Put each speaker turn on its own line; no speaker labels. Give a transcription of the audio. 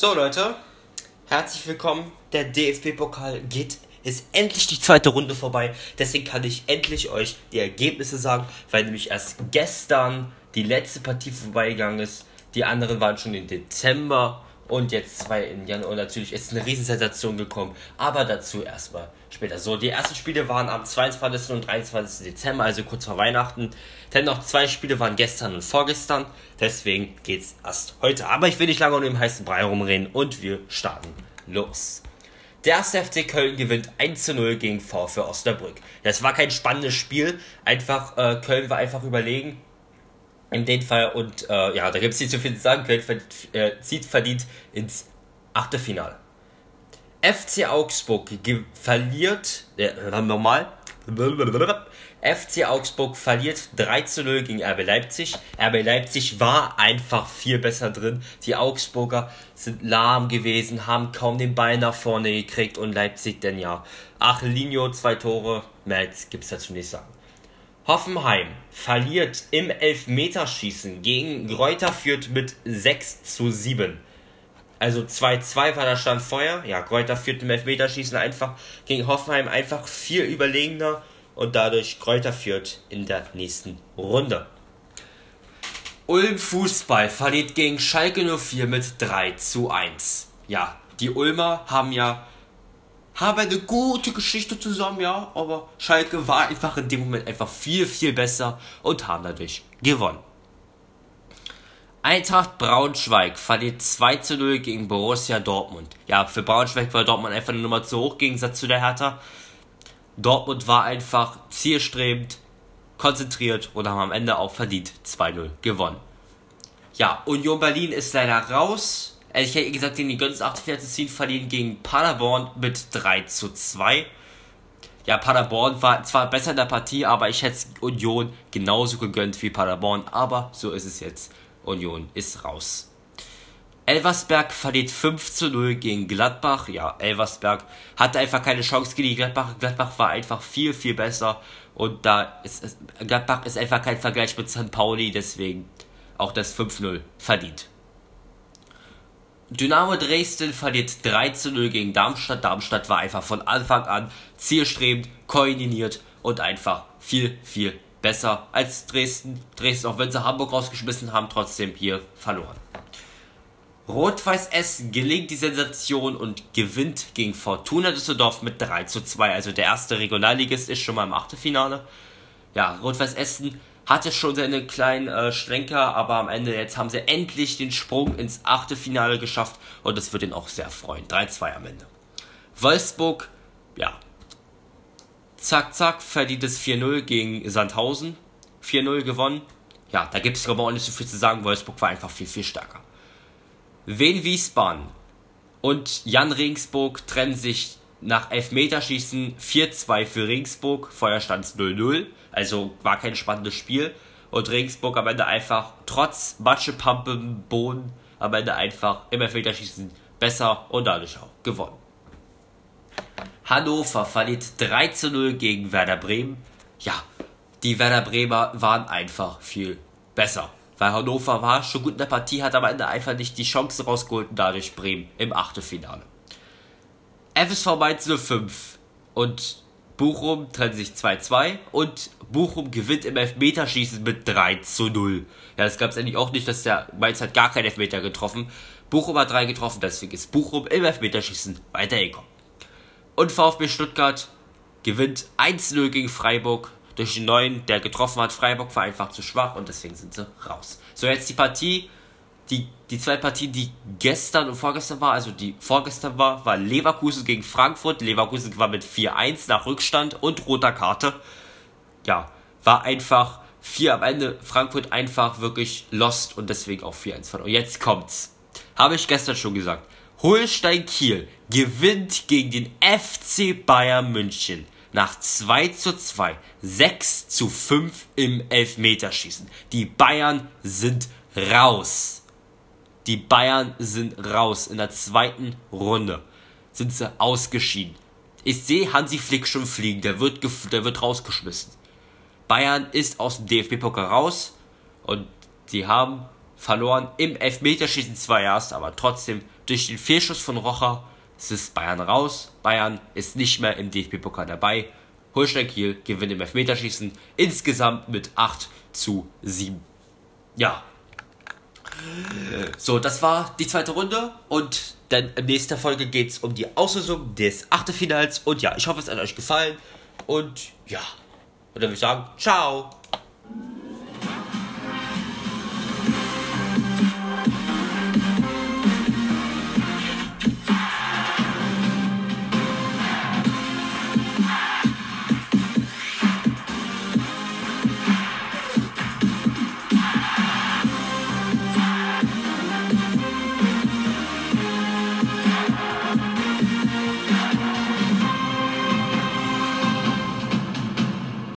So Leute, herzlich willkommen. Der DFB-Pokal geht, ist endlich die zweite Runde vorbei. Deswegen kann ich endlich euch die Ergebnisse sagen, weil nämlich erst gestern die letzte Partie vorbeigegangen ist. Die anderen waren schon im Dezember und jetzt zwei in Januar. Natürlich ist eine Riesensensation gekommen, aber dazu erstmal später. So, die ersten Spiele waren am 22. und 23. Dezember, also kurz vor Weihnachten. Dennoch zwei Spiele waren gestern und vorgestern, deswegen geht's erst heute. Aber ich will nicht lange um den heißen Brei rumreden und wir starten los. Der erste FC Köln gewinnt 1 zu 0 gegen VfL Osnabrück. Das war kein spannendes Spiel, einfach äh, Köln war einfach überlegen in dem Fall. Und äh, ja, da gibt es nicht so viel zu sagen. Köln verdient, äh, zieht verdient ins Achtelfinale. FC Augsburg verliert, äh, normal, FC Augsburg verliert 3 zu 0 gegen RB Leipzig. RB Leipzig war einfach viel besser drin. Die Augsburger sind lahm gewesen, haben kaum den Ball nach vorne gekriegt und Leipzig denn ja. Achelinho, zwei Tore, mehr gibt es dazu nicht sagen. Hoffenheim verliert im Elfmeterschießen gegen Gräuter führt mit 6 zu 7. Also 2-2 war der Stand vorher. Ja, Gräuter führt im Elfmeterschießen einfach gegen Hoffenheim einfach viel überlegener und dadurch Kräuter führt in der nächsten Runde. Ulm Fußball verliert gegen Schalke 04 mit 3 zu 1. Ja, die Ulmer haben ja haben eine gute Geschichte zusammen, ja, aber Schalke war einfach in dem Moment einfach viel, viel besser und haben dadurch gewonnen. Eintracht Braunschweig verliert 2 zu 0 gegen Borussia Dortmund. Ja, für Braunschweig war Dortmund einfach eine Nummer zu hoch, im Gegensatz zu der Hertha. Dortmund war einfach zielstrebend, konzentriert und haben am Ende auch verdient 2-0 gewonnen. Ja, Union Berlin ist leider raus. Also ich hätte gesagt, die gönnen es 48 zu ziehen, verlieren gegen Paderborn mit 3 zu 2. Ja, Paderborn war zwar besser in der Partie, aber ich hätte Union genauso gegönnt wie Paderborn. Aber so ist es jetzt. Union ist raus. Elversberg verliert 5 zu 0 gegen Gladbach. Ja, Elversberg hatte einfach keine Chance gegen Gladbach. Gladbach war einfach viel, viel besser. Und da ist Gladbach ist einfach kein Vergleich mit St. Pauli, deswegen auch das 5-0 verdient. Dynamo Dresden verliert 3 zu 0 gegen Darmstadt. Darmstadt war einfach von Anfang an zielstrebend, koordiniert und einfach viel, viel besser als Dresden. Dresden, auch wenn sie Hamburg rausgeschmissen haben, trotzdem hier verloren. Rot-Weiß Essen gelingt die Sensation und gewinnt gegen Fortuna Düsseldorf mit 3 zu 2. Also der erste Regionalligist ist schon mal im Achtelfinale. Ja, Rot-Weiß Essen hatte schon seine kleinen äh, Schlenker, aber am Ende jetzt haben sie endlich den Sprung ins Achtelfinale geschafft und das wird ihn auch sehr freuen. 3-2 am Ende. Wolfsburg, ja, zack, zack, verdient es 4-0 gegen Sandhausen. 4-0 gewonnen. Ja, da gibt es aber auch nicht so viel zu sagen. Wolfsburg war einfach viel, viel stärker. Wien Wiesbaden und Jan Regensburg trennen sich nach Elfmeterschießen 4-2 für Regensburg. Vorher stand es 0-0, also war kein spannendes Spiel. Und Regensburg am Ende einfach trotz Matschepampe im Boden am Ende einfach im Elfmeterschießen besser und dadurch auch gewonnen. Hannover verliert 3 zu 0 gegen Werder Bremen. Ja, die Werder Bremer waren einfach viel besser. Weil Hannover war schon gut in der Partie, hat am Ende einfach nicht die Chance rausgeholt und dadurch Bremen im Achtelfinale. FSV Mainz 05 und Bochum trennen sich 2-2 und Bochum gewinnt im Elfmeterschießen mit 3 zu 0. Ja, das gab es eigentlich auch nicht, dass der Mainz hat gar keinen Elfmeter getroffen. Bochum hat 3 getroffen, deswegen ist Bochum im Elfmeterschießen weitergekommen. Und VfB Stuttgart gewinnt 1-0 gegen Freiburg durch den neuen, der getroffen hat. Freiburg war einfach zu schwach und deswegen sind sie raus. So, jetzt die Partie, die, die zwei Partien, die gestern und vorgestern war, also die vorgestern war, war Leverkusen gegen Frankfurt. Leverkusen war mit 4-1 nach Rückstand und roter Karte. Ja, war einfach 4 am Ende. Frankfurt einfach wirklich lost und deswegen auch 4-1 verloren. Und jetzt kommt's. Habe ich gestern schon gesagt. Holstein Kiel gewinnt gegen den FC Bayern München nach 2 zu 2, 6 zu 5 im Elfmeterschießen. Die Bayern sind raus. Die Bayern sind raus. In der zweiten Runde sind sie ausgeschieden. Ich sehe Hansi Flick schon fliegen. Der wird, der wird rausgeschmissen. Bayern ist aus dem DFB-Pokal raus und sie haben verloren im Elfmeterschießen zwar erst, aber trotzdem durch den Fehlschuss von Rocher ist Bayern raus. Bayern ist nicht mehr im DFB-Pokal dabei. Holstein Kiel gewinnt im Elfmeterschießen insgesamt mit 8 zu 7. Ja. So, das war die zweite Runde und dann in nächster Folge geht es um die Auslösung des Achtelfinals und ja, ich hoffe, es hat euch gefallen und ja. Und dann würde ich sagen, ciao.